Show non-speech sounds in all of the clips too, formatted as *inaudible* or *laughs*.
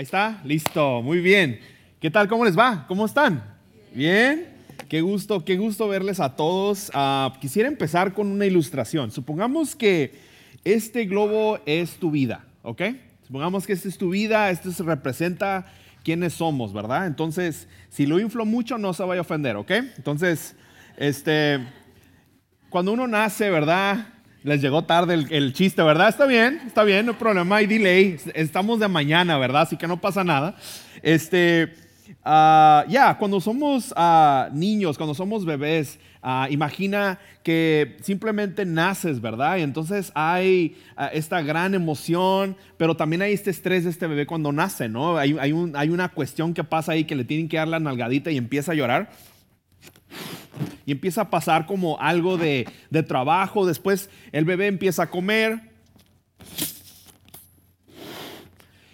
Ahí está, listo, muy bien. ¿Qué tal? ¿Cómo les va? ¿Cómo están? ¿Bien? Qué gusto, qué gusto verles a todos. Ah, quisiera empezar con una ilustración. Supongamos que este globo es tu vida, ¿ok? Supongamos que esta es tu vida, esto se representa quiénes somos, ¿verdad? Entonces, si lo inflo mucho, no se vaya a ofender, ¿ok? Entonces, este, cuando uno nace, ¿verdad? Les llegó tarde el, chiste, ¿verdad? Está bien, está bien, no hay problema, hay delay. Estamos de mañana, ¿verdad? Así que no pasa nada. Este, ah, ya, cuando somos ah, niños, cuando somos bebés, ah, imagina que simplemente naces, ¿verdad? Y entonces hay esta gran emoción, pero también hay este estrés de este bebé cuando nace, ¿no? Hay, hay, un, hay una cuestión que pasa ahí que le tienen que dar la nalgadita y empieza a llorar y empieza a pasar como algo de, trabajo. Después el bebé empieza a comer.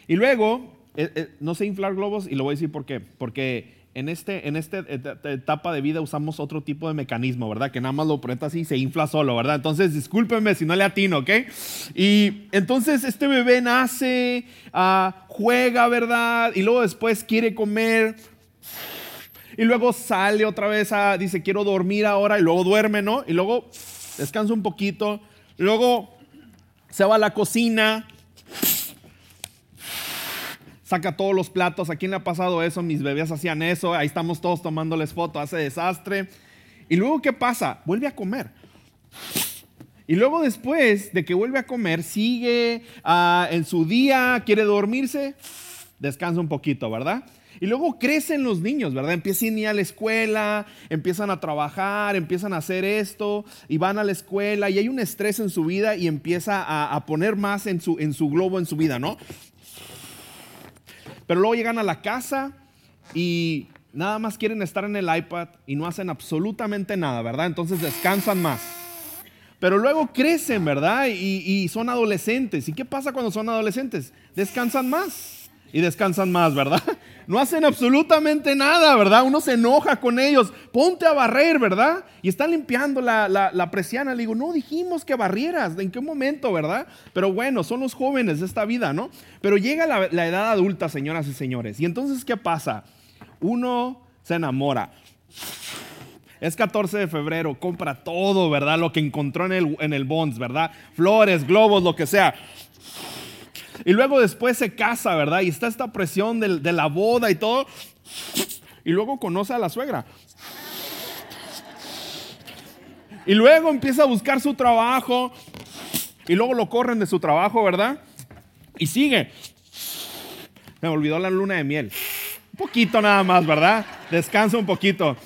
Y luego, eh, eh, no sé inflar globos y lo voy a decir por qué. Porque en, este, en esta etapa de vida usamos otro tipo de mecanismo, ¿verdad? Que nada más lo aprieta así y se infla solo, ¿verdad? Entonces, discúlpenme si no le atino, ¿ok? Y entonces este bebé nace, ah, juega, ¿verdad? Y luego después quiere comer y luego sale otra vez a, dice, quiero dormir ahora, y luego duerme, ¿no? Y luego descansa un poquito, luego se va a la cocina, saca todos los platos, ¿a quién le ha pasado eso? Mis bebés hacían eso, ahí estamos todos tomándoles foto, hace desastre. Y luego, ¿qué pasa? Vuelve a comer. Y luego después de que vuelve a comer, sigue ah, en su día, quiere dormirse, descansa un poquito, ¿verdad? Y luego crecen los niños, ¿verdad? Empiezan a ir a la escuela, empiezan a trabajar, empiezan a hacer esto y van a la escuela y hay un estrés en su vida y empieza a, poner más en su, globo en su vida, ¿no? Pero luego llegan a la casa y nada más quieren estar en el iPad y no hacen absolutamente nada, ¿verdad? Entonces descansan más. Pero luego crecen, ¿verdad? Y son adolescentes. ¿Y qué pasa cuando son adolescentes? Descansan más y descansan más, ¿verdad? *laughs* No hacen absolutamente nada, ¿verdad? Uno se enoja con ellos. Ponte a barrer, ¿verdad? Y están limpiando la, la, presiana. Le digo, no dijimos que barrieras. ¿En qué momento, verdad? Pero bueno, son los jóvenes de esta vida, ¿no? Pero llega la, la edad adulta, señoras y señores. Y entonces, ¿qué pasa? Uno se enamora. Es 14 de febrero, compra todo, ¿verdad? Lo que encontró en el, en el Bonds, ¿verdad? Flores, globos, lo que sea. Y luego después se casa, ¿verdad? Y está esta presión de, la boda y todo. Y luego conoce a la suegra. Y luego empieza a buscar su trabajo. Y luego lo corren de su trabajo, ¿verdad? Y sigue. Me olvidó la luna de miel. Un poquito nada más, ¿verdad? Descansa un poquito.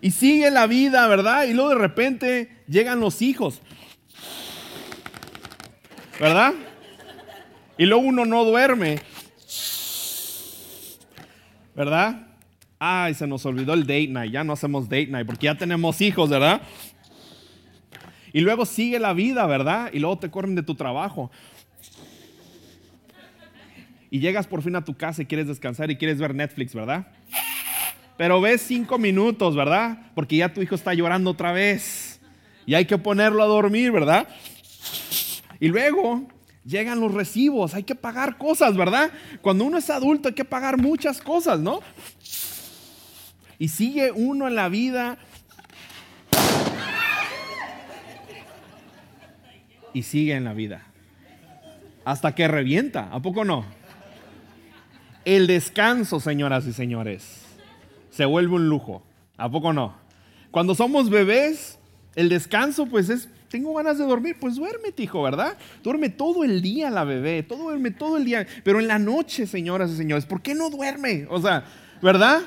Y sigue la vida, ¿verdad? Y luego de repente llegan los hijos. ¿Verdad? Y luego uno no duerme. ¿Verdad? Ay, se nos olvidó el date night. Ya no hacemos date night porque ya tenemos hijos, ¿verdad? Y luego sigue la vida, ¿verdad? Y luego te corren de tu trabajo. Y llegas por fin a tu casa y quieres descansar y quieres ver Netflix, ¿verdad? Pero ves cinco minutos, ¿verdad? Porque ya tu hijo está llorando otra vez. Y hay que ponerlo a dormir, ¿verdad? Y luego llegan los recibos, hay que pagar cosas, ¿verdad? Cuando uno es adulto hay que pagar muchas cosas, ¿no? Y sigue uno en la vida y sigue en la vida. Hasta que revienta, ¿a poco no? El descanso, señoras y señores, se vuelve un lujo, ¿a poco no? Cuando somos bebés, el descanso pues es tengo ganas de dormir, pues duérmete, hijo, ¿verdad? Duerme todo el día la bebé, todo duerme todo el día, pero en la noche, señoras y señores, ¿por qué no duerme? O sea, ¿verdad?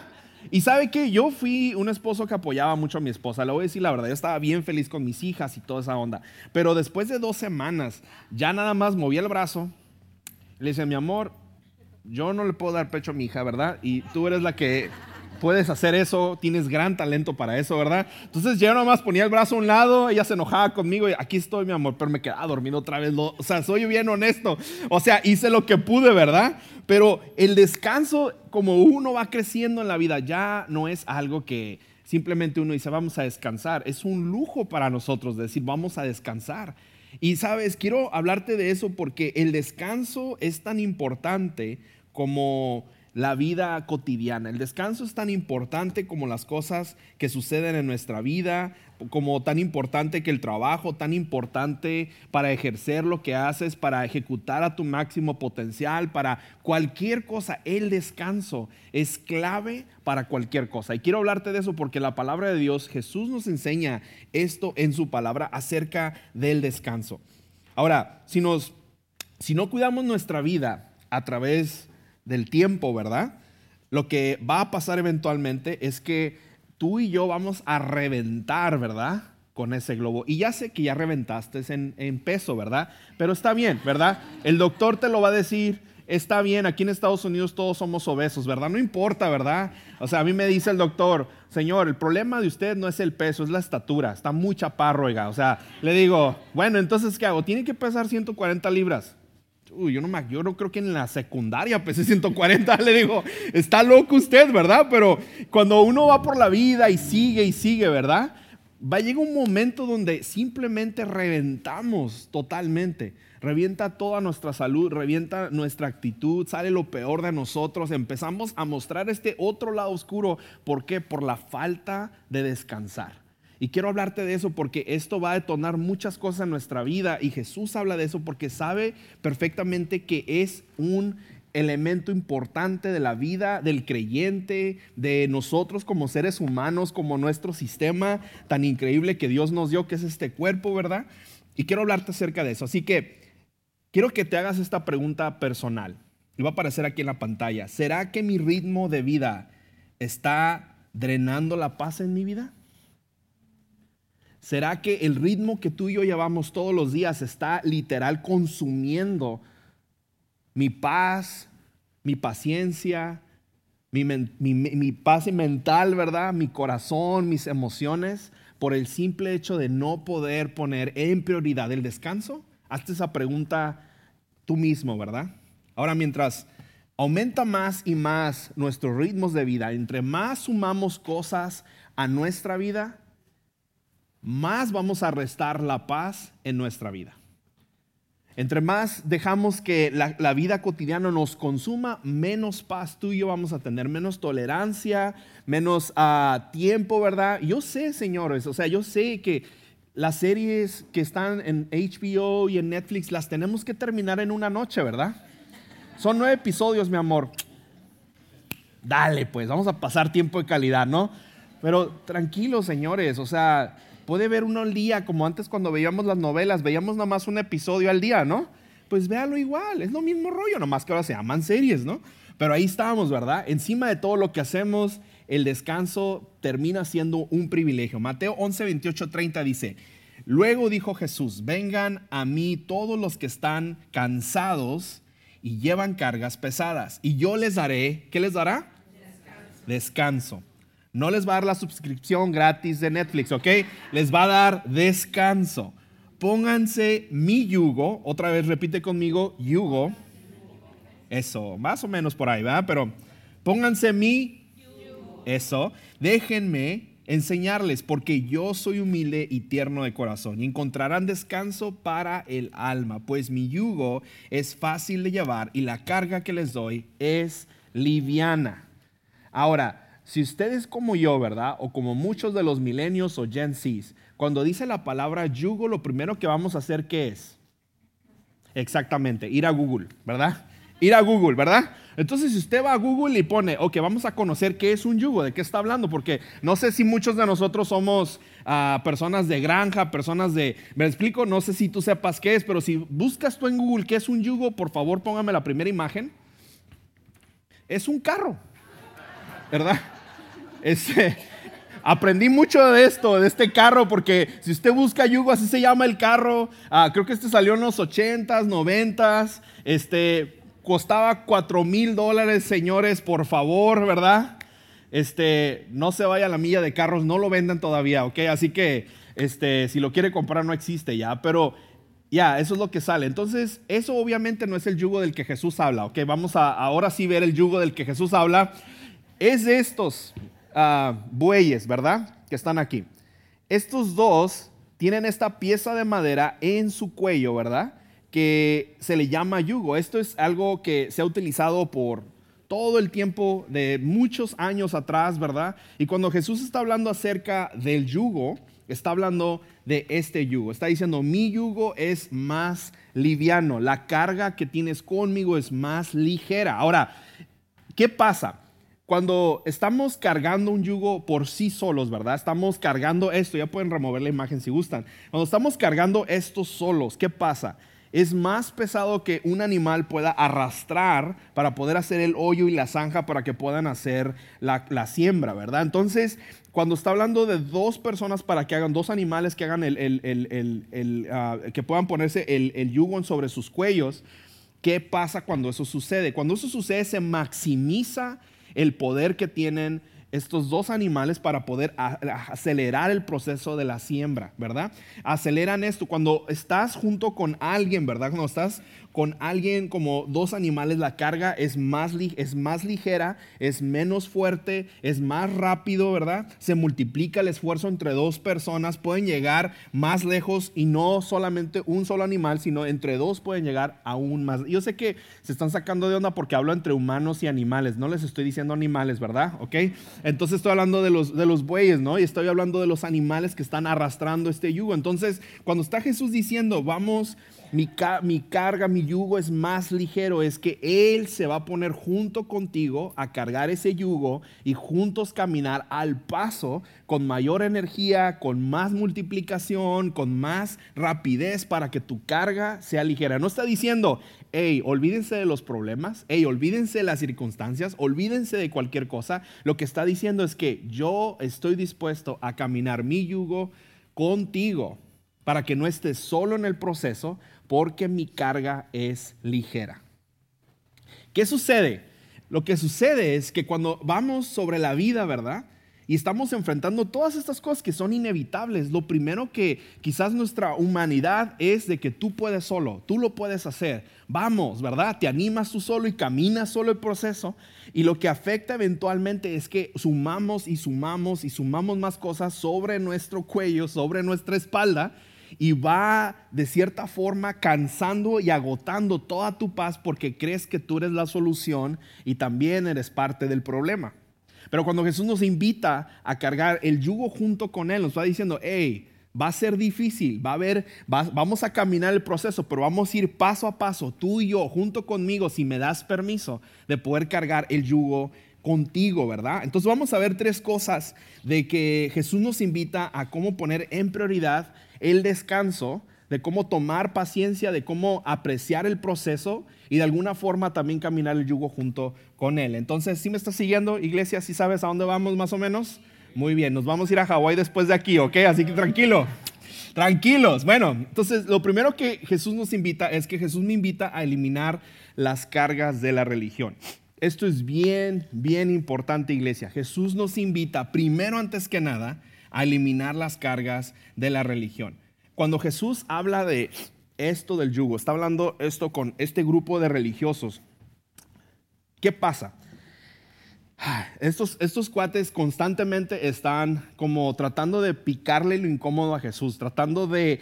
Y sabe que yo fui un esposo que apoyaba mucho a mi esposa, le voy a decir la verdad, yo estaba bien feliz con mis hijas y toda esa onda, pero después de dos semanas, ya nada más moví el brazo, le dice, mi amor, yo no le puedo dar pecho a mi hija, ¿verdad? Y tú eres la que puedes hacer eso, tienes gran talento para eso, ¿verdad? Entonces yo nomás ponía el brazo a un lado, ella se enojaba conmigo y aquí estoy, mi amor, pero me quedaba dormido otra vez. o sea, soy bien honesto. O sea, hice lo que pude, ¿verdad? Pero el descanso, como uno va creciendo en la vida, ya no es algo que simplemente uno dice, vamos a descansar. Es un lujo para nosotros decir, vamos a descansar. Y sabes, quiero hablarte de eso porque el descanso es tan importante como la vida cotidiana. El descanso es tan importante como las cosas que suceden en nuestra vida, como tan importante que el trabajo, tan importante para ejercer lo que haces, para ejecutar a tu máximo potencial, para cualquier cosa. El descanso es clave para cualquier cosa. Y quiero hablarte de eso porque la palabra de Dios, Jesús nos enseña esto en su palabra acerca del descanso. Ahora, si nos si no cuidamos nuestra vida a través del tiempo, ¿verdad? Lo que va a pasar eventualmente es que tú y yo vamos a reventar, ¿verdad? Con ese globo. Y ya sé que ya reventaste en, peso, ¿verdad? Pero está bien, ¿verdad? El doctor te lo va a decir, está bien, aquí en Estados Unidos todos somos obesos, ¿verdad? No importa, ¿verdad? O sea, a mí me dice el doctor, señor, el problema de usted no es el peso, es la estatura, está muy chaparro, oiga. O sea, le digo, bueno, entonces, ¿qué hago? Tiene que pesar 140 libras yo no, me, yo no creo que en la secundaria pesé 140, le digo, está loco usted, ¿verdad? Pero cuando uno va por la vida y sigue y sigue, ¿verdad? Va a llegar un momento donde simplemente reventamos totalmente. Revienta toda nuestra salud, revienta nuestra actitud, sale lo peor de nosotros, empezamos a mostrar este otro lado oscuro. ¿Por qué? Por la falta de descansar. Y quiero hablarte de eso porque esto va a detonar muchas cosas en nuestra vida y Jesús habla de eso porque sabe perfectamente que es un elemento importante de la vida del creyente, de nosotros como seres humanos, como nuestro sistema tan increíble que Dios nos dio, que es este cuerpo, ¿verdad? Y quiero hablarte acerca de eso. Así que quiero que te hagas esta pregunta personal. Y va a aparecer aquí en la pantalla. ¿Será que mi ritmo de vida está drenando la paz en mi vida? ¿Será que el ritmo que tú y yo llevamos todos los días está literal consumiendo mi paz, mi paciencia, mi, paz mental, ¿verdad? Mi corazón, mis emociones, por el simple hecho de no poder poner en prioridad el descanso? Hazte esa pregunta tú mismo, ¿verdad? Ahora, mientras aumenta más y más nuestros ritmos de vida, entre más sumamos cosas a nuestra vida, más vamos a restar la paz en nuestra vida. Entre más dejamos que la, vida cotidiana nos consuma, menos paz tú y yo vamos a tener, menos tolerancia, menos ah, tiempo, ¿verdad? Yo sé, señores, o sea, yo sé que las series que están en HBO y en Netflix las tenemos que terminar en una noche, ¿verdad? Son nueve episodios, mi amor. Dale, pues, vamos a pasar tiempo de calidad, ¿no? Pero tranquilos, señores, o sea, Puede ver uno al día, como antes cuando veíamos las novelas, veíamos nomás un episodio al día, ¿no? Pues véalo igual, es lo mismo rollo, nomás que ahora se llaman series, ¿no? Pero ahí estábamos, ¿verdad? Encima de todo lo que hacemos, el descanso termina siendo un privilegio. Mateo 11, 28, 30 dice, luego dijo Jesús, vengan a mí todos los que están cansados y llevan cargas pesadas, y yo les daré, ¿qué les dará? Descanso. Descanso. No les va a dar la suscripción gratis de Netflix, ¿ok? Les va a dar descanso. Pónganse mi yugo, otra vez repite conmigo, yugo. Eso, más o menos por ahí, ¿verdad? Pero pónganse mi, eso. Déjenme enseñarles, porque yo soy humilde y tierno de corazón, y encontrarán descanso para el alma, pues mi yugo es fácil de llevar y la carga que les doy es liviana. Ahora, si ustedes como yo, ¿verdad? O como muchos de los milenios o Gen Zs, cuando dice la palabra yugo, lo primero que vamos a hacer, ¿qué es? Exactamente, ir a Google, ¿verdad? Ir a Google, ¿verdad? Entonces, si usted va a Google y pone, ok, vamos a conocer qué es un yugo, de qué está hablando, porque no sé si muchos de nosotros somos ah, personas de granja, personas de, me explico, no sé si tú sepas qué es, pero si buscas tú en Google qué es un yugo, por favor póngame la primera imagen. Es un carro, ¿verdad? *laughs* Este, aprendí mucho de esto, de este carro, porque si usted busca yugo, así se llama el carro. Ah, creo que este salió en los 80s, 90s. Este, costaba 4 mil dólares, señores, por favor, ¿verdad? Este, no se vaya a la milla de carros, no lo vendan todavía, ¿ok? Así que, este, si lo quiere comprar, no existe ya, pero ya, eso es lo que sale. Entonces, eso obviamente no es el yugo del que Jesús habla, ¿ok? Vamos a ahora sí ver el yugo del que Jesús habla. Es de estos, bueyes, ¿verdad? Que están aquí. Estos dos tienen esta pieza de madera en su cuello, ¿verdad? que se le llama yugo. Esto es algo que se ha utilizado por todo el tiempo de muchos años atrás, ¿verdad? Y cuando Jesús está hablando acerca del yugo, está hablando de este yugo. Está diciendo, mi yugo es más liviano, la carga que tienes conmigo es más ligera. Ahora, ¿qué pasa? Cuando estamos cargando un yugo por sí solos, ¿verdad? Estamos cargando esto, ya pueden remover la imagen si gustan. Cuando estamos cargando estos solos, ¿qué pasa? es más pesado que un animal pueda arrastrar para poder hacer el hoyo y la zanja para que puedan hacer la, siembra, ¿verdad? Entonces, cuando está hablando de dos personas para que hagan, dos animales que hagan el, ah, que puedan ponerse el, yugo sobre sus cuellos, ¿qué pasa cuando eso sucede? Cuando eso sucede se maximiza el poder que tienen estos dos animales para poder acelerar el proceso de la siembra, ¿verdad? Aceleran esto. Cuando estás junto con alguien, ¿verdad? Cuando estás con alguien como dos animales, la carga es más, es más ligera, es menos fuerte, es más rápido, ¿verdad? Se multiplica el esfuerzo entre dos personas, pueden llegar más lejos y no solamente un solo animal, sino entre dos pueden llegar aún más. Yo sé que se están sacando de onda porque hablo entre humanos y animales, no les estoy diciendo animales, ¿verdad? ¿Ok? Entonces estoy hablando de los, de los bueyes, ¿no? Y estoy hablando de los animales que están arrastrando este yugo. Entonces, cuando está Jesús diciendo, vamos mi, carga, mi yugo es más ligero, es que Él se va a poner junto contigo a cargar ese yugo y juntos caminar al paso con mayor energía, con más multiplicación, con más rapidez para que tu carga sea ligera. No está diciendo, hey, olvídense de los problemas, hey, olvídense de las circunstancias, olvídense de cualquier cosa. Lo que está diciendo es que yo estoy dispuesto a caminar mi yugo contigo para que no estés solo en el proceso, porque mi carga es ligera. ¿Qué sucede? Lo que sucede es que cuando vamos sobre la vida, ¿verdad? Y estamos enfrentando todas estas cosas que son inevitables. Lo primero que quizás nuestra humanidad es de que tú puedes solo, tú lo puedes hacer. Vamos, ¿verdad? Te animas tú solo y caminas solo el proceso. Y lo que afecta eventualmente es que sumamos y sumamos y sumamos más cosas sobre nuestro cuello, sobre nuestra espalda y va de cierta forma cansando y agotando toda tu paz porque crees que tú eres la solución y también eres parte del problema. Pero cuando Jesús nos invita a cargar el yugo junto con Él, nos va diciendo, hey, va a ser difícil, va a haber, vamos a caminar el proceso, pero vamos a ir paso a paso, tú y yo, junto conmigo, si me das permiso de poder cargar el yugo contigo, ¿verdad? Entonces vamos a ver tres cosas de que Jesús nos invita a cómo poner en prioridad el descanso, de cómo tomar paciencia, de cómo apreciar el proceso y de alguna forma también caminar el yugo junto con Él. Entonces, si me estás siguiendo, iglesia, si sabes a dónde vamos más o menos? Muy bien, nos vamos a ir a Hawái después de aquí, ¿ok? Así que tranquilo. Tranquilos. Bueno, entonces lo primero que Jesús nos invita es que Jesús me invita a eliminar las cargas de la religión. Esto es bien, bien importante, iglesia. Jesús nos invita, primero antes que nada, a eliminar las cargas de la religión. Cuando Jesús habla de esto del yugo, está hablando esto con este grupo de religiosos. ¿Qué pasa? Estos, estos cuates constantemente están como tratando de picarle lo incómodo a Jesús, tratando de,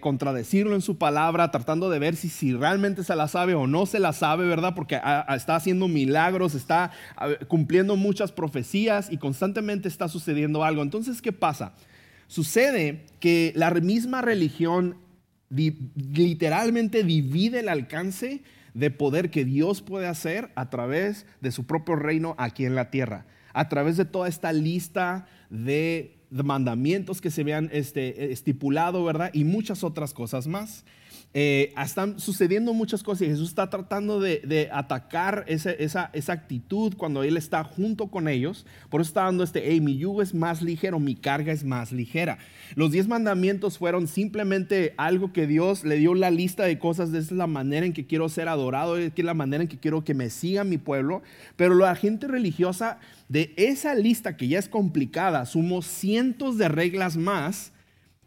contradecirlo en su palabra, tratando de ver si, si, realmente se la sabe o no se la sabe, ¿verdad? Porque está haciendo milagros, está cumpliendo muchas profecías y constantemente está sucediendo algo. Entonces, ¿qué pasa? Sucede que la misma religión literalmente divide el alcance de poder que Dios puede hacer a través de su propio reino aquí en la tierra, a través de toda esta lista de, mandamientos que se vean este, estipulado, ¿verdad? Y muchas otras cosas más. Eh, están sucediendo muchas cosas y Jesús está tratando de, atacar esa, actitud cuando Él está junto con ellos. Por eso está dando este, hey, mi yugo es más ligero, mi carga es más ligera. Los diez mandamientos fueron simplemente algo que Dios le dio la lista de cosas, de esa es la manera en que quiero ser adorado, es la manera en que quiero que me siga mi pueblo. Pero la gente religiosa de esa lista que ya es complicada, sumó cientos de reglas más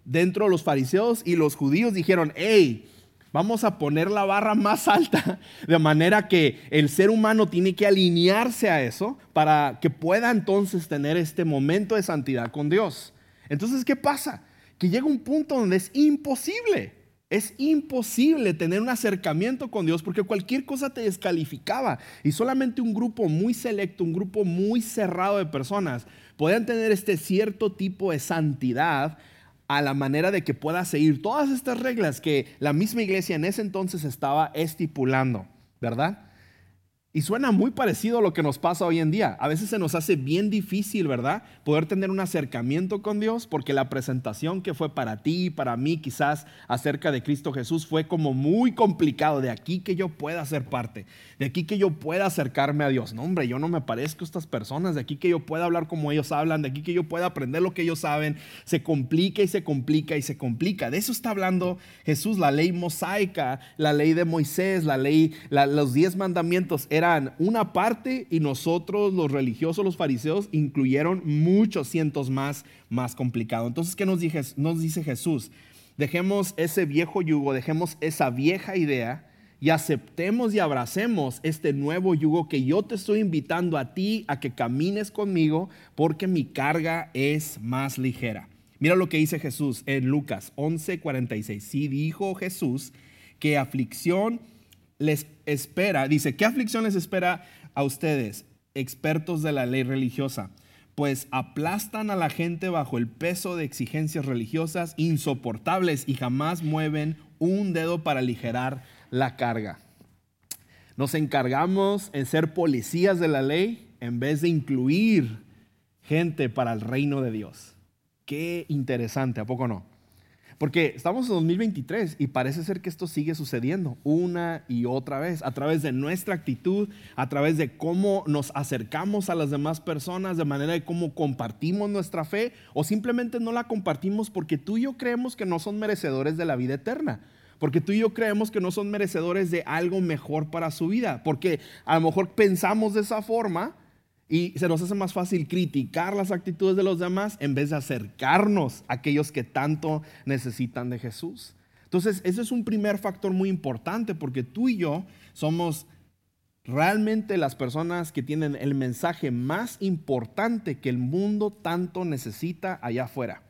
dentro de los fariseos y los judíos dijeron, hey, Vamos a poner la barra más alta, *laughs* de manera que el ser humano tiene que alinearse a eso para que pueda entonces tener este momento de santidad con Dios. Entonces, ¿qué pasa? Que llega un punto donde es imposible. Es imposible tener un acercamiento con Dios porque cualquier cosa te descalificaba y solamente un grupo muy selecto, un grupo muy cerrado de personas podían tener este cierto tipo de santidad a la manera de que pueda seguir todas estas reglas que la misma iglesia en ese entonces estaba estipulando, ¿verdad? Y suena muy parecido a lo que nos pasa hoy en día. A veces se nos hace bien difícil, ¿verdad? Poder tener un acercamiento con Dios porque la presentación que fue para ti y para mí quizás acerca de Cristo Jesús fue como muy complicado. De aquí que yo pueda ser parte, de aquí que yo pueda acercarme a Dios. No, hombre, yo no me parezco a estas personas. De aquí que yo pueda hablar como ellos hablan, de aquí que yo pueda aprender lo que ellos saben. Se complica y se complica y se complica. De eso está hablando Jesús, la ley mosaica, la ley de Moisés, la ley, los diez mandamientos una parte y nosotros los religiosos, los fariseos, incluyeron muchos cientos más, más complicado. Entonces, ¿qué nos, nos dice Jesús? Dejemos ese viejo yugo, dejemos esa vieja idea y aceptemos y abracemos este nuevo yugo que yo te estoy invitando a ti a que camines conmigo porque mi carga es más ligera. Mira lo que dice Jesús en Lucas 11:46. Sí dijo Jesús que aflicción les espera, dice, ¿qué aflicción les espera a ustedes, expertos de la ley religiosa? Pues aplastan a la gente bajo el peso de exigencias religiosas insoportables y jamás mueven un dedo para aligerar la carga. Nos encargamos en ser policías de la ley en vez de incluir gente para el reino de Dios. Qué interesante, ¿a poco no? Porque estamos en 2023 y parece ser que esto sigue sucediendo una y otra vez, a través de nuestra actitud, a través de cómo nos acercamos a las demás personas, de manera de cómo compartimos nuestra fe o simplemente no la compartimos porque tú y yo creemos que no son merecedores de la vida eterna. Porque tú y yo creemos que no son merecedores de algo mejor para su vida. Porque a lo mejor pensamos de esa forma y se nos hace más fácil criticar las actitudes de los demás en vez de acercarnos a aquellos que tanto necesitan de Jesús. Entonces, ese es un primer factor muy importante porque tú y yo somos realmente las personas que tienen el mensaje más importante que el mundo tanto necesita allá afuera.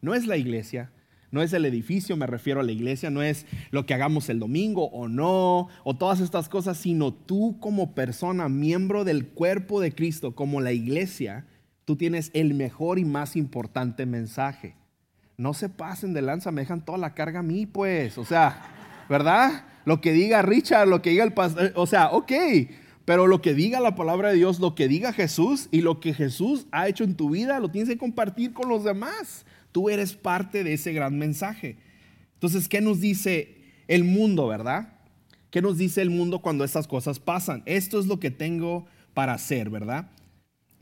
No es la iglesia, no es el edificio, me refiero a la iglesia, no es lo que hagamos el domingo o no, o todas estas cosas, sino tú como persona, miembro del cuerpo de Cristo, como la iglesia, tú tienes el mejor y más importante mensaje. No se pasen de lanza, me dejan toda la carga a mí, pues, o sea, ¿verdad? Lo que diga Richard, lo que diga el pastor, o sea, ok, pero lo que diga la palabra de Dios, lo que diga Jesús y lo que Jesús ha hecho en tu vida, lo tienes que compartir con los demás. Tú eres parte de ese gran mensaje. Entonces, ¿qué nos dice el mundo, verdad? ¿Qué nos dice el mundo cuando estas cosas pasan? Esto es lo que tengo para hacer, ¿verdad?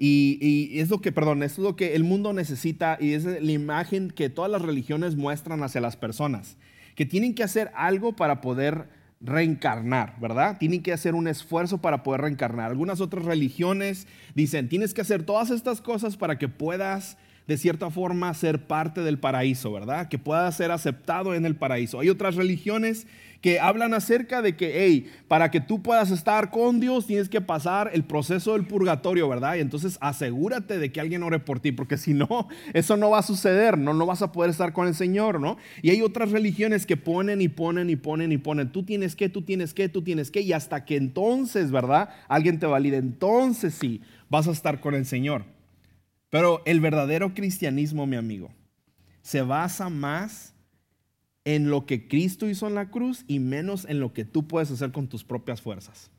Y, es lo que, perdón, es lo que el mundo necesita y es la imagen que todas las religiones muestran hacia las personas, que tienen que hacer algo para poder reencarnar, ¿verdad? Tienen que hacer un esfuerzo para poder reencarnar. Algunas otras religiones dicen, tienes que hacer todas estas cosas para que puedas de cierta forma ser parte del paraíso, ¿verdad? Que pueda ser aceptado en el paraíso. Hay otras religiones que hablan acerca de que, hey, para que tú puedas estar con Dios tienes que pasar el proceso del purgatorio, ¿verdad? Y entonces asegúrate de que alguien ore por ti, porque *laughs* si no, eso no va a suceder, no, no vas a poder estar con el Señor, ¿no? Y hay otras religiones que ponen y ponen y ponen y ponen, tú tienes que, tú tienes que, tú tienes que, y hasta que entonces, ¿verdad? Alguien te valide, entonces sí, vas a estar con el Señor. Pero el verdadero cristianismo, mi amigo, se basa más en lo que Cristo hizo en la cruz y menos en lo que tú puedes hacer con tus propias fuerzas.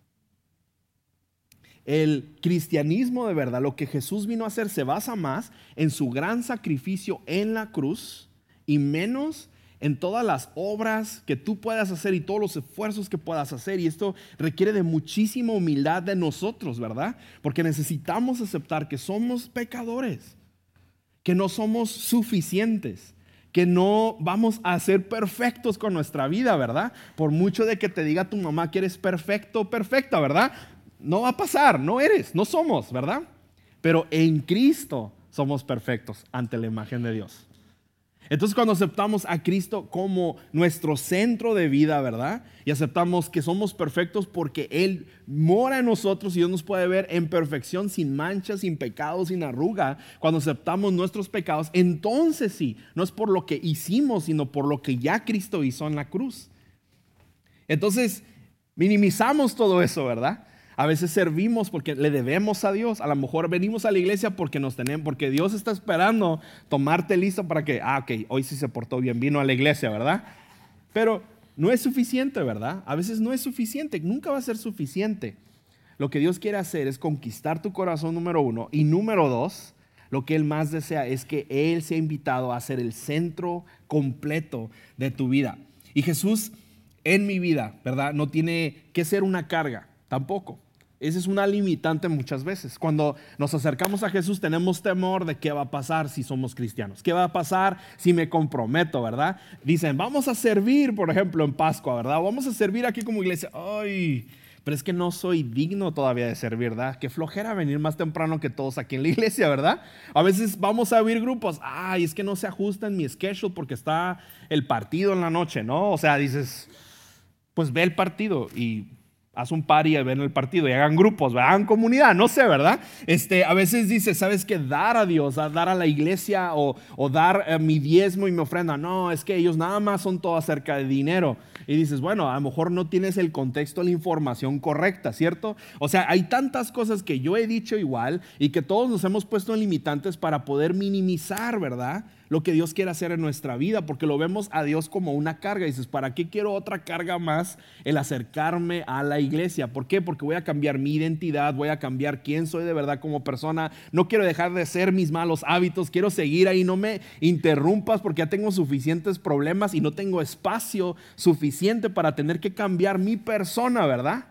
El cristianismo de verdad, lo que Jesús vino a hacer, se basa más en su gran sacrificio en la cruz y menos en todas las obras que tú puedas hacer y todos los esfuerzos que puedas hacer. Y esto requiere de muchísima humildad de nosotros, ¿verdad? Porque necesitamos aceptar que somos pecadores, que no somos suficientes, que no vamos a ser perfectos con nuestra vida, ¿verdad? Por mucho de que te diga tu mamá que eres perfecto, perfecta, ¿verdad? No va a pasar, no eres, no somos, ¿verdad? Pero en Cristo somos perfectos ante la imagen de Dios. Entonces cuando aceptamos a Cristo como nuestro centro de vida, ¿verdad? Y aceptamos que somos perfectos porque Él mora en nosotros y Dios nos puede ver en perfección, sin manchas, sin pecados, sin arruga. Cuando aceptamos nuestros pecados, entonces sí, no es por lo que hicimos, sino por lo que ya Cristo hizo en la cruz. Entonces, minimizamos todo eso, ¿verdad? A veces servimos porque le debemos a Dios. A lo mejor venimos a la iglesia porque nos tenemos, porque Dios está esperando tomarte listo para que, ah, ok, hoy sí se portó bien, vino a la iglesia, ¿verdad? Pero no es suficiente, ¿verdad? A veces no es suficiente, nunca va a ser suficiente. Lo que Dios quiere hacer es conquistar tu corazón, número uno. Y número dos, lo que Él más desea es que Él sea invitado a ser el centro completo de tu vida. Y Jesús en mi vida, ¿verdad? No tiene que ser una carga, tampoco. Esa es una limitante muchas veces. Cuando nos acercamos a Jesús tenemos temor de qué va a pasar si somos cristianos. ¿Qué va a pasar si me comprometo, verdad? Dicen, vamos a servir, por ejemplo, en Pascua, ¿verdad? Vamos a servir aquí como iglesia. Ay, pero es que no soy digno todavía de servir, ¿verdad? Qué flojera venir más temprano que todos aquí en la *laughs* iglesia, ¿verdad? A veces vamos a abrir grupos. Ay, es que no se ajusta en mi schedule porque está el partido en la noche, ¿no? O sea, dices, pues ve el partido y haz un par y ven el partido y hagan grupos, hagan comunidad, no sé, ¿verdad? Este, a veces dice, ¿sabes qué? Dar a Dios, dar a la iglesia o, dar eh, mi diezmo y mi ofrenda. No, es que ellos nada más son todo acerca de dinero. Y dices, bueno, a lo mejor no tienes el contexto, la información correcta, ¿cierto? O sea, hay tantas cosas que yo he dicho igual y que todos nos hemos puesto en limitantes para poder minimizar, ¿verdad? Lo que Dios quiere hacer en nuestra vida, porque lo vemos a Dios como una carga. Dices, ¿para qué quiero otra carga más el acercarme a la iglesia? ¿Por qué? Porque voy a cambiar mi identidad, voy a cambiar quién soy de verdad como persona. No quiero dejar de ser mis malos hábitos, quiero seguir ahí, no me interrumpas porque ya tengo suficientes problemas y no tengo espacio suficiente para tener que cambiar mi persona, ¿verdad?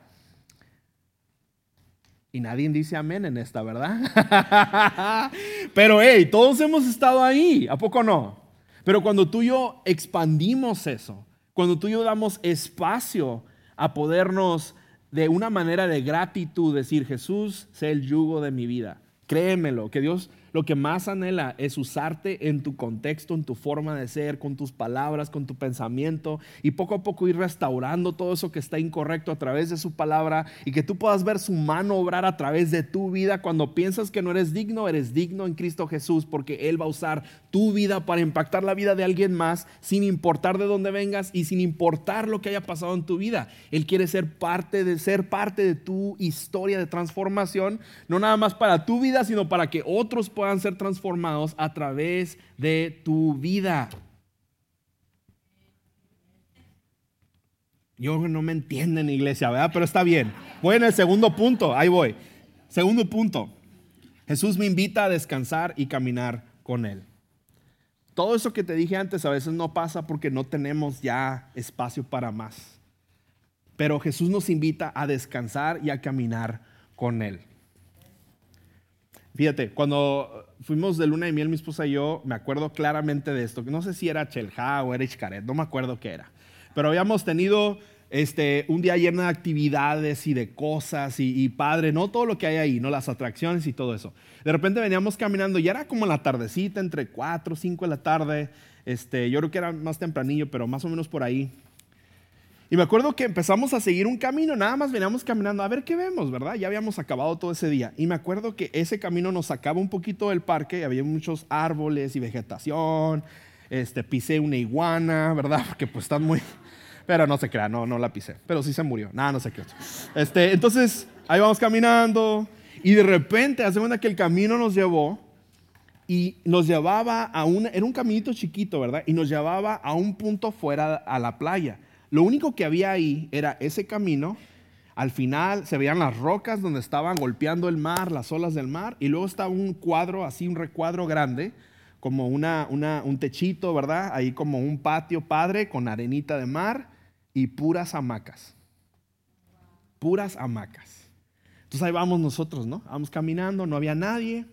Y nadie dice amén en esta, ¿verdad? *laughs* Pero hey, todos hemos estado ahí, ¿a poco no? Pero cuando tú y yo expandimos eso, cuando tú y yo damos espacio a podernos de una manera de gratitud decir, Jesús, sé el yugo de mi vida. Créemelo, que Dios lo que más anhela es usarte en tu contexto, en tu forma de ser, con tus palabras, con tu pensamiento y poco a poco ir restaurando todo eso que está incorrecto a través de su palabra y que tú puedas ver su mano obrar a través de tu vida. Cuando piensas que no eres digno, eres digno en Cristo Jesús porque Él va a usar tu vida para impactar la vida de alguien más sin importar de dónde vengas y sin importar lo que haya pasado en tu vida. Él quiere ser parte de ser parte de tu historia de transformación, no nada más para tu vida, sino para que otros puedan ser transformados a través de tu vida. Yo no me entienden, iglesia, ¿verdad? Pero está bien. Voy en el segundo punto, ahí voy. Segundo punto. Jesús me invita a descansar y caminar con Él. Todo eso que te dije antes a veces no pasa porque no tenemos ya espacio para más. Pero Jesús nos invita a descansar y a caminar con Él. Fíjate, cuando fuimos de luna de miel, mi esposa y yo, me acuerdo claramente de esto. No sé si era Chelja o era Ixcaret, no me acuerdo qué era. Pero habíamos tenido este, un día lleno de actividades y de cosas y, padre, no todo lo que hay ahí, no las atracciones y todo eso. De repente veníamos caminando y era como la tardecita, entre 4 o 5 de la tarde. Este, yo creo que era más tempranillo, pero más o menos por ahí. Y me acuerdo que empezamos a seguir un camino, nada más veníamos caminando a ver qué vemos, ¿verdad? Ya habíamos acabado todo ese día. Y me acuerdo que ese camino nos sacaba un poquito del parque, había muchos árboles y vegetación. Este, pisé una iguana, ¿verdad? *laughs* Porque pues están muy... Pero no se crea, no, no la pisé. Pero sí se murió. Nada, no sé qué. Este, entonces, ahí vamos caminando. Y de repente, hace cuenta que el camino nos llevó y nos llevaba a un... Era un caminito chiquito, ¿verdad? Y nos llevaba a un punto fuera a la playa. Lo único que había ahí era ese camino. Al final se veían las rocas donde estaban golpeando el mar, las olas del mar, y luego estaba un cuadro, así un recuadro grande, como una, un techito, ¿verdad? Ahí como un patio padre con arenita de mar y puras hamacas. Puras hamacas. Entonces ahí vamos nosotros, ¿no? Vamos caminando, no había nadie.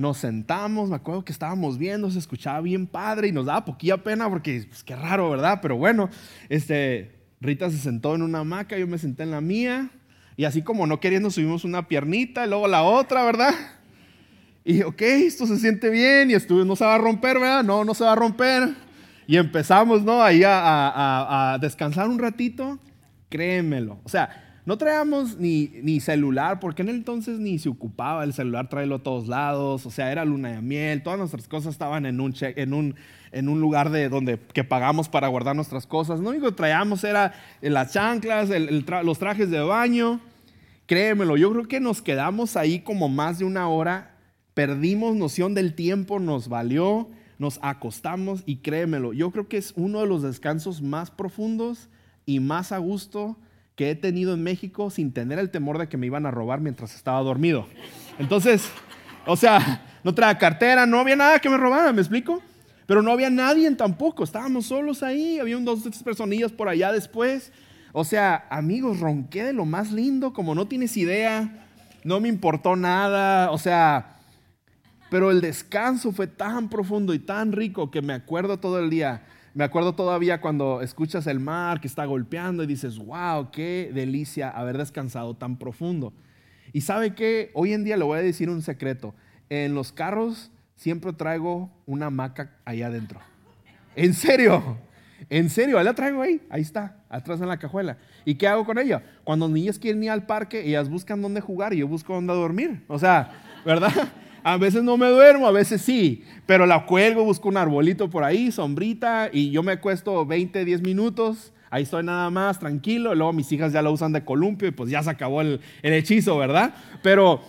Nos sentamos, me acuerdo que estábamos viendo, se escuchaba bien padre y nos daba poquilla pena porque, pues qué raro, ¿verdad? Pero bueno, este, Rita se sentó en una hamaca, yo me senté en la mía y así como no queriendo subimos una piernita y luego la otra, ¿verdad? Y ok, esto se siente bien y estuve, no se va a romper, ¿verdad? No, no se va a romper. Y empezamos, ¿no? Ahí a, a descansar un ratito. Créemelo. O sea, no traíamos ni, ni, celular, porque en el entonces ni se ocupaba el celular, traerlo a todos lados, o sea, era luna de miel, todas nuestras cosas estaban en un, en un, en un lugar de donde que pagamos para guardar nuestras cosas. Lo único que traíamos era las chanclas, los trajes de baño. Créemelo, yo creo que nos quedamos ahí como más de una hora, perdimos noción del tiempo, nos valió, nos acostamos y créemelo, yo creo que es uno de los descansos más profundos y más a gusto que he tenido en México sin tener el temor de que me iban a robar mientras estaba dormido. Entonces, o sea, no traía cartera, no había nada que me robara, ¿me explico? Pero no había nadie tampoco, estábamos solos ahí, había un dos, tres personillas por allá después. O sea, amigos, ronqué de lo más lindo, como no tienes idea, no me importó nada, o sea, pero el descanso fue tan profundo y tan rico que me acuerdo todo el día me acuerdo todavía cuando escuchas el mar que está golpeando y dices, wow, qué delicia haber descansado tan profundo. Y sabe que hoy en día le voy a decir un secreto. En los carros siempre traigo una hamaca ahí adentro. En serio, en serio, ahí la traigo ahí, ahí está, atrás en la cajuela. ¿Y qué hago con ella? Cuando los niños quieren ir al parque, ellas buscan dónde jugar y yo busco dónde dormir. O sea, ¿verdad? A veces no me duermo, a veces sí, pero la cuelgo, busco un arbolito por ahí, sombrita, y yo me acuesto 20, 10 minutos. Ahí estoy nada más, tranquilo. Luego mis hijas ya la usan de columpio y pues ya se acabó el, hechizo, ¿verdad? Pero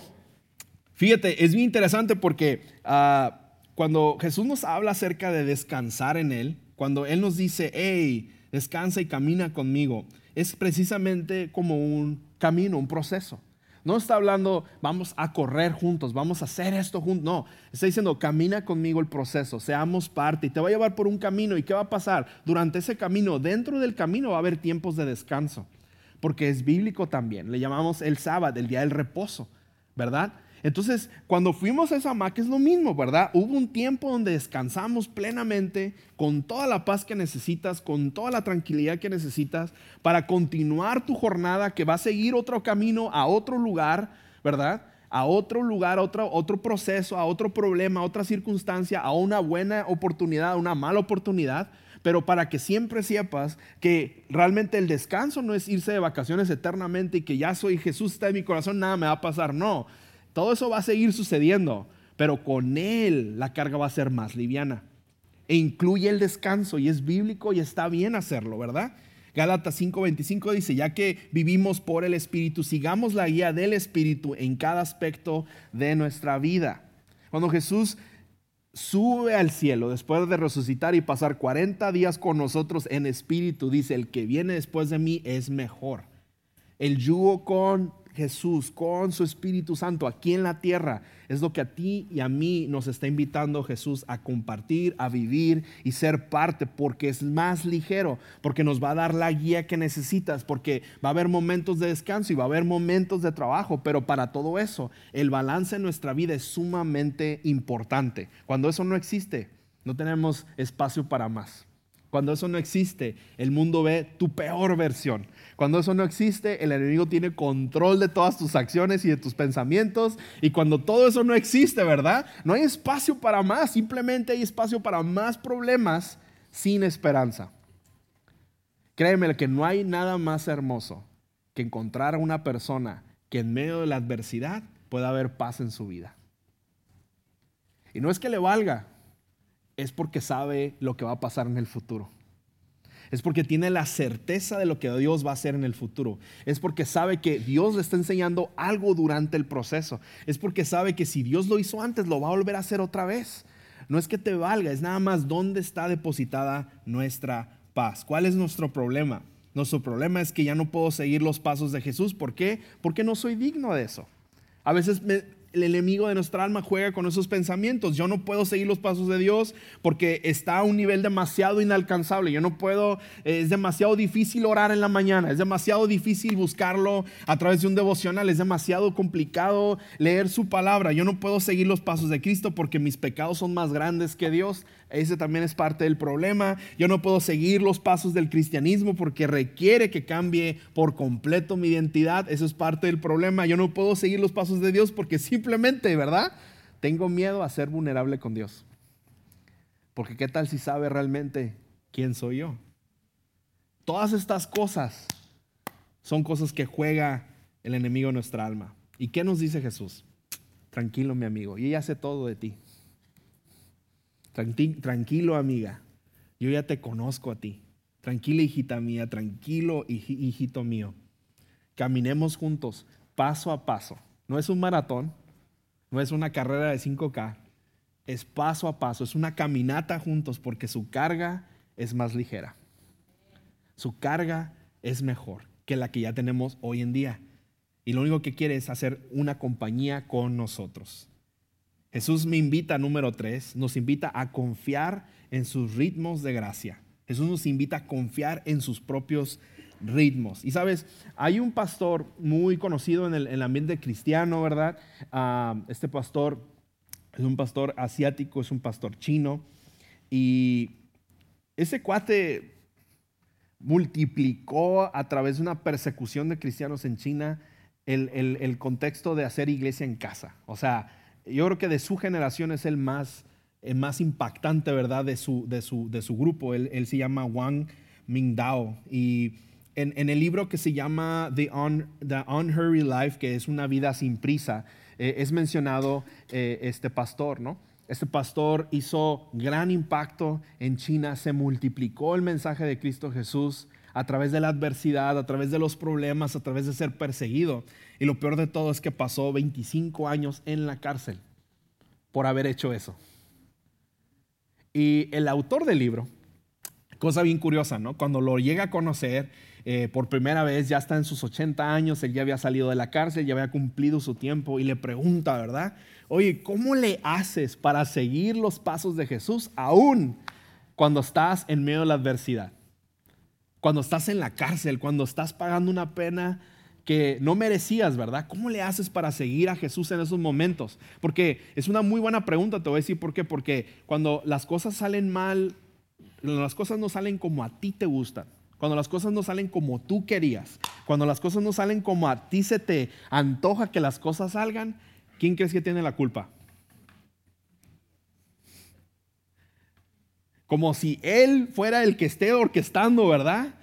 fíjate, es bien interesante porque ah, cuando Jesús nos habla acerca de descansar en Él, cuando Él nos dice, hey, descansa y camina conmigo, es precisamente como un camino, un proceso. No está hablando, vamos a correr juntos, vamos a hacer esto juntos. No, está diciendo, camina conmigo el proceso, seamos parte y te va a llevar por un camino. ¿Y qué va a pasar? Durante ese camino, dentro del camino va a haber tiempos de descanso, porque es bíblico también. Le llamamos el sábado, el día del reposo, ¿verdad? Entonces, cuando fuimos a esa hamaca es lo mismo, ¿verdad? Hubo un tiempo donde descansamos plenamente, con toda la paz que necesitas, con toda la tranquilidad que necesitas, para continuar tu jornada que va a seguir otro camino a otro lugar, ¿verdad? A otro lugar, otro, otro proceso, a otro problema, a otra circunstancia, a una buena oportunidad, a una mala oportunidad. Pero para que siempre sepas que realmente el descanso no es irse de vacaciones eternamente y que ya soy Jesús está en mi corazón, nada me va a pasar. No, todo eso va a seguir sucediendo, pero con Él la carga va a ser más liviana. E incluye el descanso y es bíblico y está bien hacerlo, ¿verdad? Gálatas 5:25 dice, ya que vivimos por el Espíritu, sigamos la guía del Espíritu en cada aspecto de nuestra vida. Cuando Jesús sube al cielo después de resucitar y pasar 40 días con nosotros en espíritu, dice, el que viene después de mí es mejor. El yugo con Jesús con su Espíritu Santo aquí en la tierra es lo que a ti y a mí nos está invitando Jesús a compartir, a vivir y ser parte, porque es más ligero, porque nos va a dar la guía que necesitas, porque va a haber momentos de descanso y va a haber momentos de trabajo, pero para todo eso el balance en nuestra vida es sumamente importante. Cuando eso no existe, no tenemos espacio para más. Cuando eso no existe, el mundo ve tu peor versión. Cuando eso no existe, el enemigo tiene control de todas tus acciones y de tus pensamientos. Y cuando todo eso no existe, ¿verdad? No hay espacio para más, simplemente hay espacio para más problemas sin esperanza. Créeme que no hay nada más hermoso que encontrar a una persona que en medio de la adversidad pueda haber paz en su vida. Y no es que le valga, es porque sabe lo que va a pasar en el futuro es porque tiene la certeza de lo que Dios va a hacer en el futuro. Es porque sabe que Dios le está enseñando algo durante el proceso. Es porque sabe que si Dios lo hizo antes, lo va a volver a hacer otra vez. No es que te valga, es nada más dónde está depositada nuestra paz. ¿Cuál es nuestro problema? Nuestro problema es que ya no puedo seguir los pasos de Jesús. ¿Por qué? Porque no soy digno de eso. A veces me, el enemigo de nuestra alma juega con esos pensamientos. Yo no puedo seguir los pasos de Dios porque está a un nivel demasiado inalcanzable. Yo no puedo, es demasiado difícil orar en la mañana, es demasiado difícil buscarlo a través de un devocional, es demasiado complicado leer su palabra. Yo no puedo seguir los pasos de Cristo porque mis pecados son más grandes que Dios. Ese también es parte del problema. Yo no puedo seguir los pasos del cristianismo porque requiere que cambie por completo mi identidad. Eso es parte del problema. Yo no puedo seguir los pasos de Dios porque simplemente, ¿verdad? tengo miedo a ser vulnerable con Dios. Porque qué tal si sabe realmente quién soy yo. Todas estas cosas son cosas que juega el enemigo en nuestra alma. ¿Y qué nos dice Jesús? Tranquilo, mi amigo, y ella hace todo de ti. Tranquilo, amiga, yo ya te conozco a ti. Tranquila, hijita mía, tranquilo, hijito mío. Caminemos juntos, paso a paso. No es un maratón, no es una carrera de 5K, es paso a paso, es una caminata juntos porque su carga es más ligera. Su carga es mejor que la que ya tenemos hoy en día. Y lo único que quiere es hacer una compañía con nosotros. Jesús me invita, número tres, nos invita a confiar en sus ritmos de gracia. Jesús nos invita a confiar en sus propios ritmos. Y sabes, hay un pastor muy conocido en el, ambiente cristiano, ¿verdad? Ah, este pastor es un pastor asiático, es un pastor chino. Y ese cuate multiplicó a través de una persecución de cristianos en China el, contexto de hacer iglesia en casa. O sea, yo creo que de su generación es el más, más impactante, ¿verdad? De su, de su, de su grupo. Él, se llama Wang Mingdao. Y en, el libro que se llama The, Un, The Unhurried Life, que es una vida sin prisa, eh, es mencionado eh, este pastor, ¿no? Este pastor hizo gran impacto en China, se multiplicó el mensaje de Cristo Jesús a través de la adversidad, a través de los problemas, a través de ser perseguido. Y lo peor de todo es que pasó 25 años en la cárcel por haber hecho eso. Y el autor del libro, cosa bien curiosa, ¿no? Cuando lo llega a conocer eh, por primera vez, ya está en sus 80 años, él ya había salido de la cárcel, ya había cumplido su tiempo y le pregunta, ¿verdad? Oye, ¿cómo le haces para seguir los pasos de Jesús aún cuando estás en medio de la adversidad? Cuando estás en la cárcel, cuando estás pagando una pena que no merecías, ¿verdad? ¿Cómo le haces para seguir a Jesús en esos momentos? Porque es una muy buena pregunta, te voy a decir por qué. Porque cuando las cosas salen mal, cuando las cosas no salen como a ti te gustan, cuando las cosas no salen como tú querías, cuando las cosas no salen como a ti se te antoja que las cosas salgan, ¿quién crees que tiene la culpa? Como si Él fuera el que esté orquestando, ¿verdad?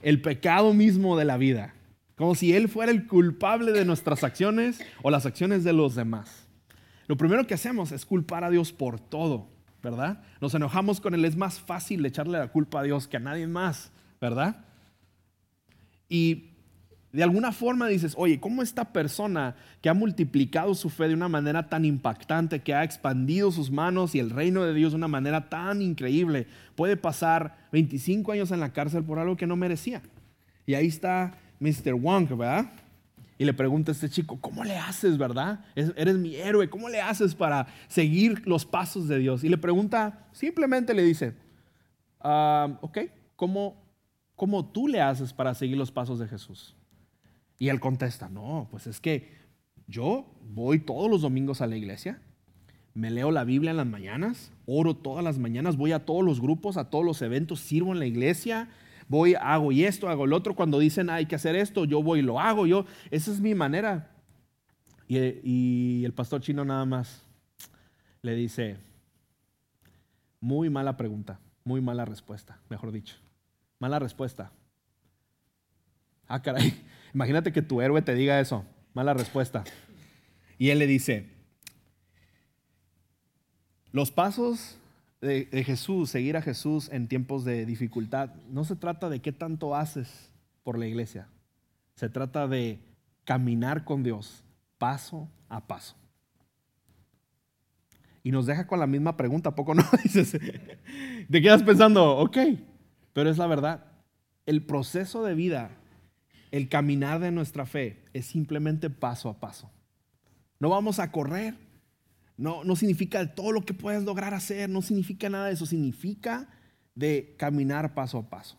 El pecado mismo de la vida. Como si Él fuera el culpable de nuestras acciones o las acciones de los demás. Lo primero que hacemos es culpar a Dios por todo, ¿verdad? Nos enojamos con Él. Es más fácil echarle la culpa a Dios que a nadie más, ¿verdad? Y de alguna forma dices, oye, ¿cómo esta persona que ha multiplicado su fe de una manera tan impactante, que ha expandido sus manos y el reino de Dios de una manera tan increíble, puede pasar 25 años en la cárcel por algo que no merecía? Y ahí está Mr. Wong, ¿verdad? Y le pregunta a este chico, ¿cómo le haces, verdad? Eres mi héroe, ¿cómo le haces para seguir los pasos de Dios? Y le pregunta, simplemente le dice, ah, ok, ¿cómo, ¿cómo tú le haces para seguir los pasos de Jesús? Y él contesta, no, pues es que yo voy todos los domingos a la iglesia, me leo la Biblia en las mañanas, oro todas las mañanas, voy a todos los grupos, a todos los eventos, sirvo en la iglesia, voy, hago y esto, hago el otro. Cuando dicen hay que hacer esto, yo voy y lo hago. Yo, esa es mi manera. Y, y el pastor chino nada más le dice, muy mala pregunta, muy mala respuesta, mejor dicho. Mala respuesta. Ah, caray. Imagínate que tu héroe te diga eso. Mala respuesta. Y él le dice, los pasos de, Jesús, seguir a Jesús en tiempos de dificultad, no se trata de qué tanto haces por la iglesia. Se trata de caminar con Dios paso a paso. Y nos deja con la misma pregunta, poco no? *laughs* Dices, te quedas pensando, ok, pero es la verdad. El proceso de vida el caminar de nuestra fe es simplemente paso a paso. No vamos a correr. No, no significa todo lo que puedes lograr hacer. No significa nada de eso. Significa de caminar paso a paso.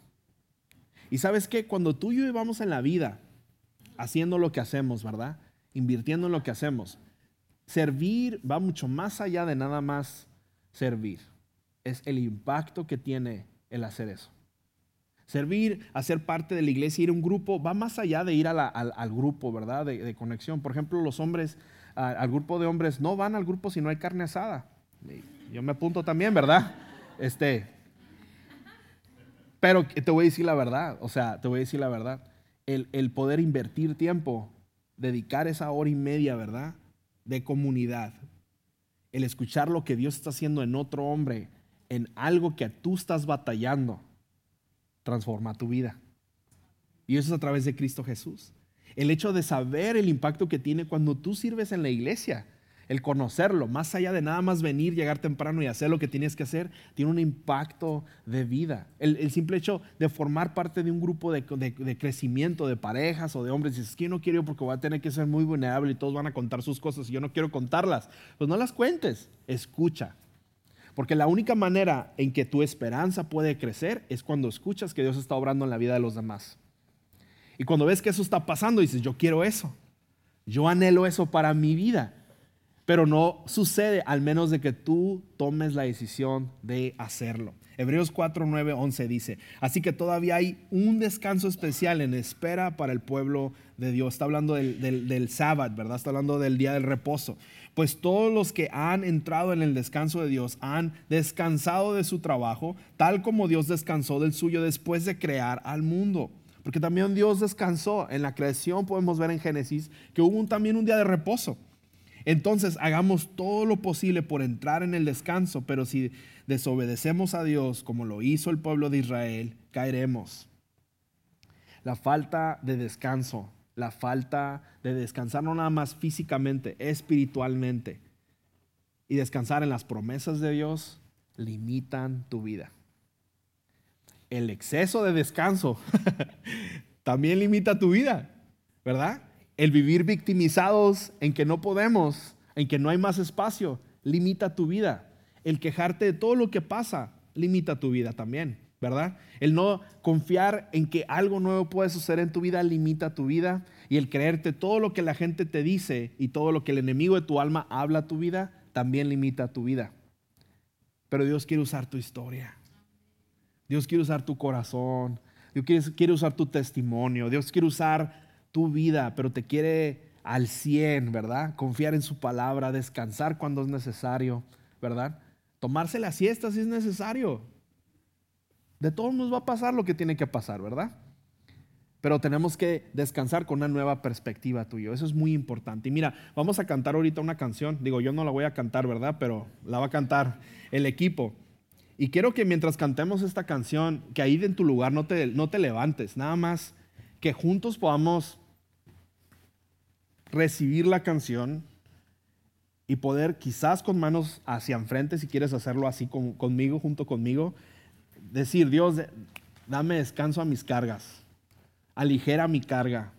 Y sabes que cuando tú y yo vamos en la vida haciendo lo que hacemos, ¿verdad? Invirtiendo en lo que hacemos, servir va mucho más allá de nada más servir. Es el impacto que tiene el hacer eso. Servir, hacer parte de la iglesia, ir a un grupo, va más allá de ir al, grupo, ¿verdad? De, conexión. Por ejemplo, los hombres al grupo de hombres no van al grupo si no hay carne asada. Yo me apunto también, ¿verdad? Este, pero te voy a decir la verdad, o sea, te voy a decir la verdad. El, el poder invertir tiempo, dedicar esa hora y media, ¿verdad? De comunidad. El escuchar lo que Dios está haciendo en otro hombre, en algo que tú estás batallando, transforma tu vida. Y eso es a través de Cristo Jesús. El hecho de saber el impacto que tiene cuando tú sirves en la iglesia, el conocerlo, más allá de nada más venir, llegar temprano y hacer lo que tienes que hacer, tiene un impacto de vida. El, simple hecho de formar parte de un grupo de, crecimiento de parejas o de hombres, dices que yo no quiero porque voy a tener que ser muy vulnerable y todos van a contar sus cosas y yo no quiero contarlas. Pues no las cuentes, escucha. Porque la única manera en que tu esperanza puede crecer es cuando escuchas que Dios está obrando en la vida de los demás. Y cuando ves que eso está pasando, dices, yo quiero eso. Yo anhelo eso para mi vida. Pero no sucede al menos de que tú tomes la decisión de hacerlo. Hebreos 4, 9, 11 dice, así que todavía hay un descanso especial en espera para el pueblo de Dios. Está hablando del, del, del sábado, ¿verdad? Está hablando del día del reposo. Pues todos los que han entrado en el descanso de Dios han descansado de su trabajo, tal como Dios descansó del suyo después de crear al mundo. Porque también Dios descansó. En la creación podemos ver en Génesis que hubo también un día de reposo. Entonces hagamos todo lo posible por entrar en el descanso, pero si desobedecemos a Dios como lo hizo el pueblo de Israel, caeremos. La falta de descanso, la falta de descansar no nada más físicamente, espiritualmente, y descansar en las promesas de Dios, limitan tu vida el exceso de descanso *laughs* también limita tu vida, ¿verdad? El vivir victimizados en que no podemos, en que no hay más espacio, limita tu vida. El quejarte de todo lo que pasa, limita tu vida también, ¿verdad? El no confiar en que algo nuevo puede suceder en tu vida, limita tu vida. Y el creerte todo lo que la gente te dice y todo lo que el enemigo de tu alma habla a tu vida, también limita tu vida. Pero Dios quiere usar tu historia. Dios quiere usar tu corazón. Dios quiere, usar tu testimonio. Dios quiere usar tu vida, pero te quiere al 100, ¿verdad? Confiar en su palabra, descansar cuando es necesario, ¿verdad? Tomarse la siesta si es necesario. De todos nos va a pasar lo que tiene que pasar, ¿verdad? Pero tenemos que descansar con una nueva perspectiva tuyo. Eso es muy importante. Y mira, vamos a cantar ahorita una canción. Digo, yo no la voy a cantar, ¿verdad? Pero la va a cantar el equipo. Y quiero que mientras cantemos esta canción, que ahí en tu lugar no te, no te levantes, nada más que juntos podamos recibir la canción y poder quizás con manos hacia enfrente, si quieres hacerlo así conmigo, junto conmigo, decir, Dios, dame descanso a mis cargas, aligera mi carga,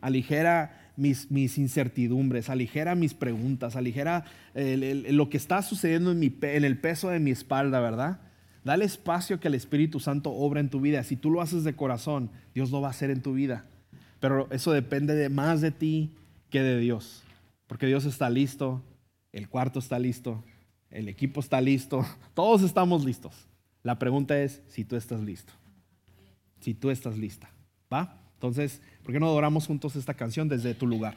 aligera mis, incertidumbres, aligera mis preguntas, aligera lo que está sucediendo en, mi, en el peso de mi espalda, ¿verdad? Dale espacio que el Espíritu Santo obra en tu vida. Si tú lo haces de corazón, Dios lo va a hacer en tu vida. Pero eso depende de más de ti que de Dios. Porque Dios está listo, el cuarto está listo, el equipo está listo, *laughs* todos estamos listos. La pregunta es si tú estás listo. Si tú estás lista. ¿Va? Entonces, ¿por qué no adoramos juntos esta canción desde tu lugar?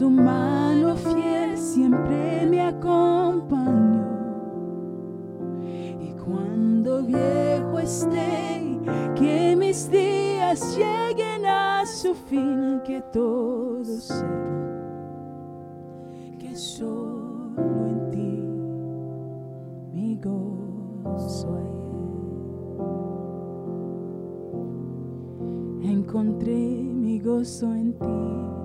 Su mano fiel siempre me acompañó. Y cuando viejo esté, que mis días lleguen a su fin, que todos sepan que solo en ti mi gozo hay. Encontré mi gozo en ti.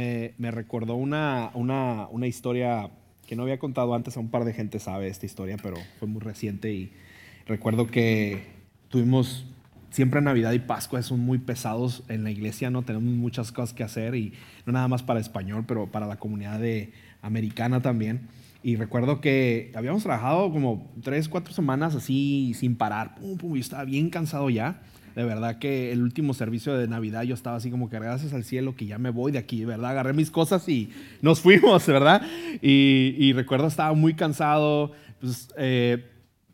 Me, me recordó una, una, una historia que no había contado antes, a un par de gente sabe esta historia, pero fue muy reciente y recuerdo que tuvimos siempre Navidad y Pascua son muy pesados en la iglesia, no tenemos muchas cosas que hacer y no nada más para español, pero para la comunidad de, americana también. Y recuerdo que habíamos trabajado como tres, cuatro semanas así sin parar. Pum, pum, yo estaba bien cansado ya. De verdad que el último servicio de Navidad yo estaba así como que gracias al cielo que ya me voy de aquí, ¿verdad? Agarré mis cosas y nos *laughs* fuimos, ¿verdad? Y, recuerdo estaba muy cansado. Pues, eh,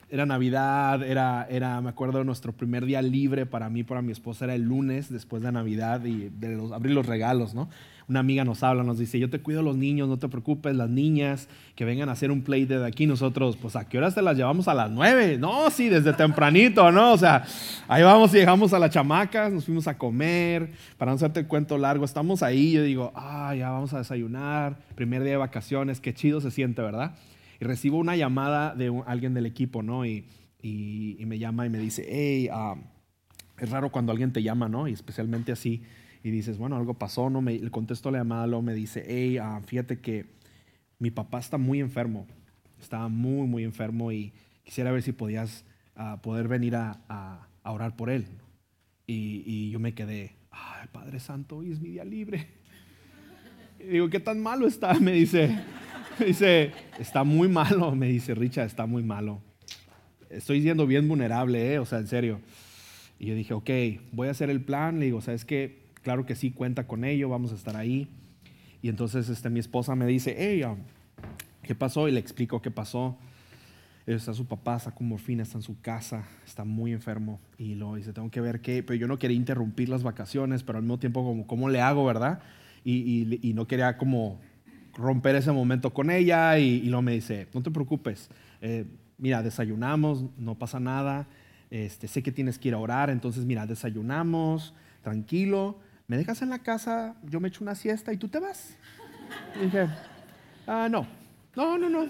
era Navidad, era, era, me acuerdo, nuestro primer día libre para mí, para mi esposa, era el lunes después de Navidad y de los, abrir los regalos, ¿no? Una amiga nos habla, nos dice, yo te cuido los niños, no te preocupes, las niñas que vengan a hacer un play de aquí, nosotros, pues a qué horas te las llevamos a las nueve, no, sí, desde tempranito, ¿no? O sea, ahí vamos y llegamos a la chamaca, nos fuimos a comer, para no hacerte el cuento largo, estamos ahí, yo digo, ah, ya vamos a desayunar, primer día de vacaciones, qué chido se siente, ¿verdad? y recibo una llamada de alguien del equipo, ¿no? Y, y- y me llama y me dice, hey, ah, es raro cuando alguien te llama, ¿no? Y especialmente así, y dices, bueno, algo pasó, ¿no? Me, le contesto la llamada, luego me dice, hey, ah, fíjate que mi papá está muy enfermo, está muy, muy enfermo y quisiera ver si podías ah, poder venir a, a- a orar por él. Y, y yo me quedé, ay, Padre Santo, hoy es mi día libre. Y digo, ¿qué tan malo está? Me dice, me dice, está muy malo, me dice, Richard, está muy malo. Estoy siendo bien vulnerable, ¿eh? o sea, en serio. Y yo dije, ok, voy a hacer el plan. Le digo, ¿sabes qué? Claro que sí, cuenta con ello, vamos a estar ahí. Y entonces este, mi esposa me dice, hey, um, ¿qué pasó? Y le explico qué pasó. Está su papá, está con morfina, está en su casa, está muy enfermo. Y luego dice, tengo que ver qué. Pero yo no quería interrumpir las vacaciones, pero al mismo tiempo, como, ¿cómo le hago, verdad? Y, y- y no quería como romper ese momento con ella. Y, y luego me dice, no te preocupes, eh, mira, desayunamos, no pasa nada. Este, sé que tienes que ir a orar, entonces mira, desayunamos, tranquilo. ¿Me dejas en la casa? Yo me echo una siesta y tú te vas. Y dije, ah, no, no, no, no.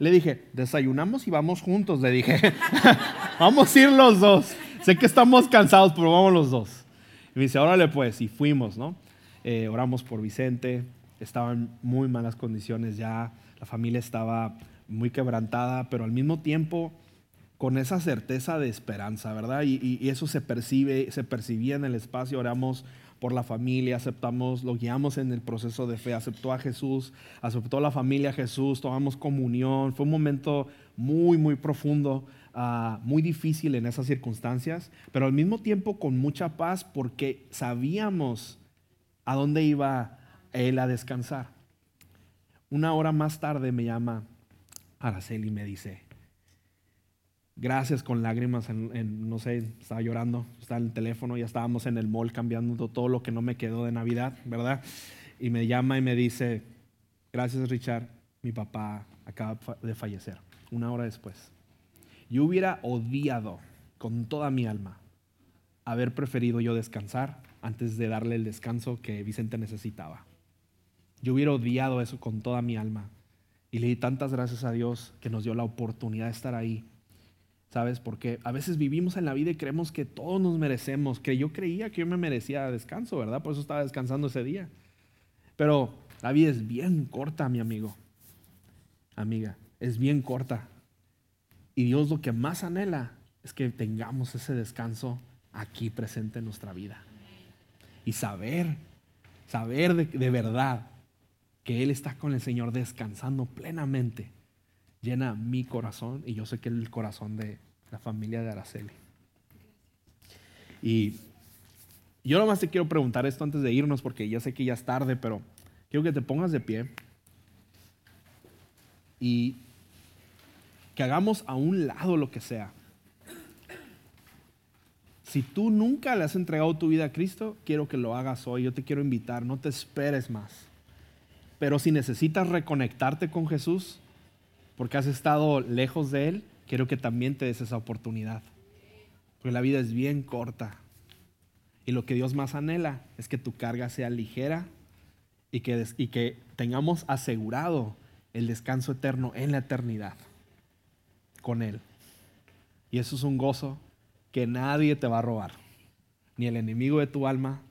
Le dije, desayunamos y vamos juntos. Le dije, *laughs* vamos a ir los dos. Sé que estamos cansados, pero vamos los dos. Y me dice, órale pues, y fuimos, ¿no? Eh, oramos por Vicente, estaba en muy malas condiciones ya, la familia estaba muy quebrantada, pero al mismo tiempo con esa certeza de esperanza, ¿verdad? Y, y- eso se percibe, se percibía en el espacio, oramos por la familia, aceptamos, lo guiamos en el proceso de fe, aceptó a Jesús, aceptó la familia a Jesús, tomamos comunión, fue un momento muy, muy profundo, ah, muy difícil en esas circunstancias, pero al mismo tiempo con mucha paz porque sabíamos a dónde iba él a descansar. Una hora más tarde me llama Araceli y me dice, gracias con lágrimas, en, no sé, estaba llorando, estaba en el teléfono, ya estábamos en el mall cambiando todo lo que no me quedó de Navidad, ¿verdad? Y me llama y me dice, gracias Richard, mi papá acaba de fallecer, una hora después. Yo hubiera odiado con toda mi alma haber preferido yo descansar antes de darle el descanso que Vicente necesitaba. Yo hubiera odiado eso con toda mi alma. Y le di tantas gracias a Dios que nos dio la oportunidad de estar ahí. ¿Sabes? Porque a veces vivimos en la vida y creemos que todos nos merecemos. Que yo creía que yo me merecía descanso, ¿verdad? Por eso estaba descansando ese día. Pero la vida es bien corta, mi amigo. Amiga, es bien corta. Y Dios lo que más anhela es que tengamos ese descanso aquí presente en nuestra vida. Y saber, saber de, de verdad que Él está con el Señor descansando plenamente, llena mi corazón y yo sé que el corazón de la familia de Araceli. Y yo nomás te quiero preguntar esto antes de irnos porque ya sé que ya es tarde, pero quiero que te pongas de pie y que hagamos a un lado lo que sea. Si tú nunca le has entregado tu vida a Cristo, quiero que lo hagas hoy. Yo te quiero invitar, no te esperes más. Pero si necesitas reconectarte con Jesús, porque has estado lejos de Él, quiero que también te des esa oportunidad. Porque la vida es bien corta. Y lo que Dios más anhela es que tu carga sea ligera y que, y que tengamos asegurado el descanso eterno en la eternidad con Él. Y eso es un gozo que nadie te va a robar. Ni el enemigo de tu alma,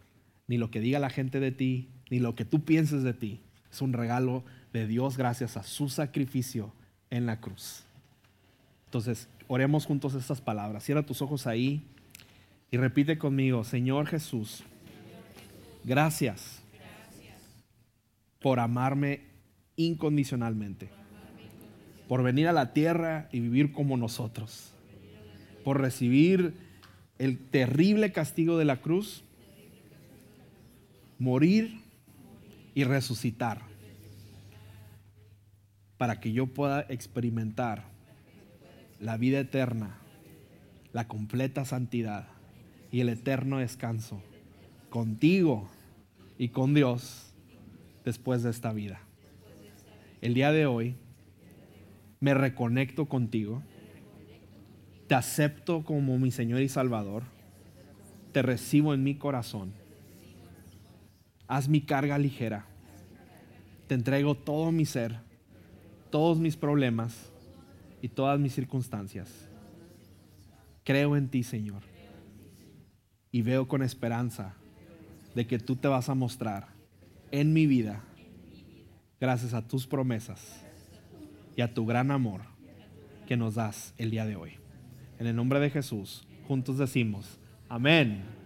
ni lo que diga la gente de ti, ni lo que tú pienses de ti. Es un regalo de Dios gracias a su sacrificio en la cruz. Entonces, oremos juntos estas palabras. Cierra tus ojos ahí y repite conmigo, Señor Jesús, gracias por amarme incondicionalmente, por venir a la tierra y vivir como nosotros, por recibir el terrible castigo de la cruz, morir y resucitar, para que yo pueda experimentar la vida eterna, la completa santidad y el eterno descanso contigo y con Dios después de esta vida. El día de hoy me reconecto contigo, te acepto como mi Señor y Salvador, te recibo en mi corazón, haz mi carga ligera, te entrego todo mi ser, todos mis problemas y todas mis circunstancias. Creo en ti, Señor. y veo con esperanza de que tú te vas a mostrar en mi vida gracias a tus promesas y a tu gran amor que nos das el día de hoy. En el nombre de Jesús, juntos decimos, amén.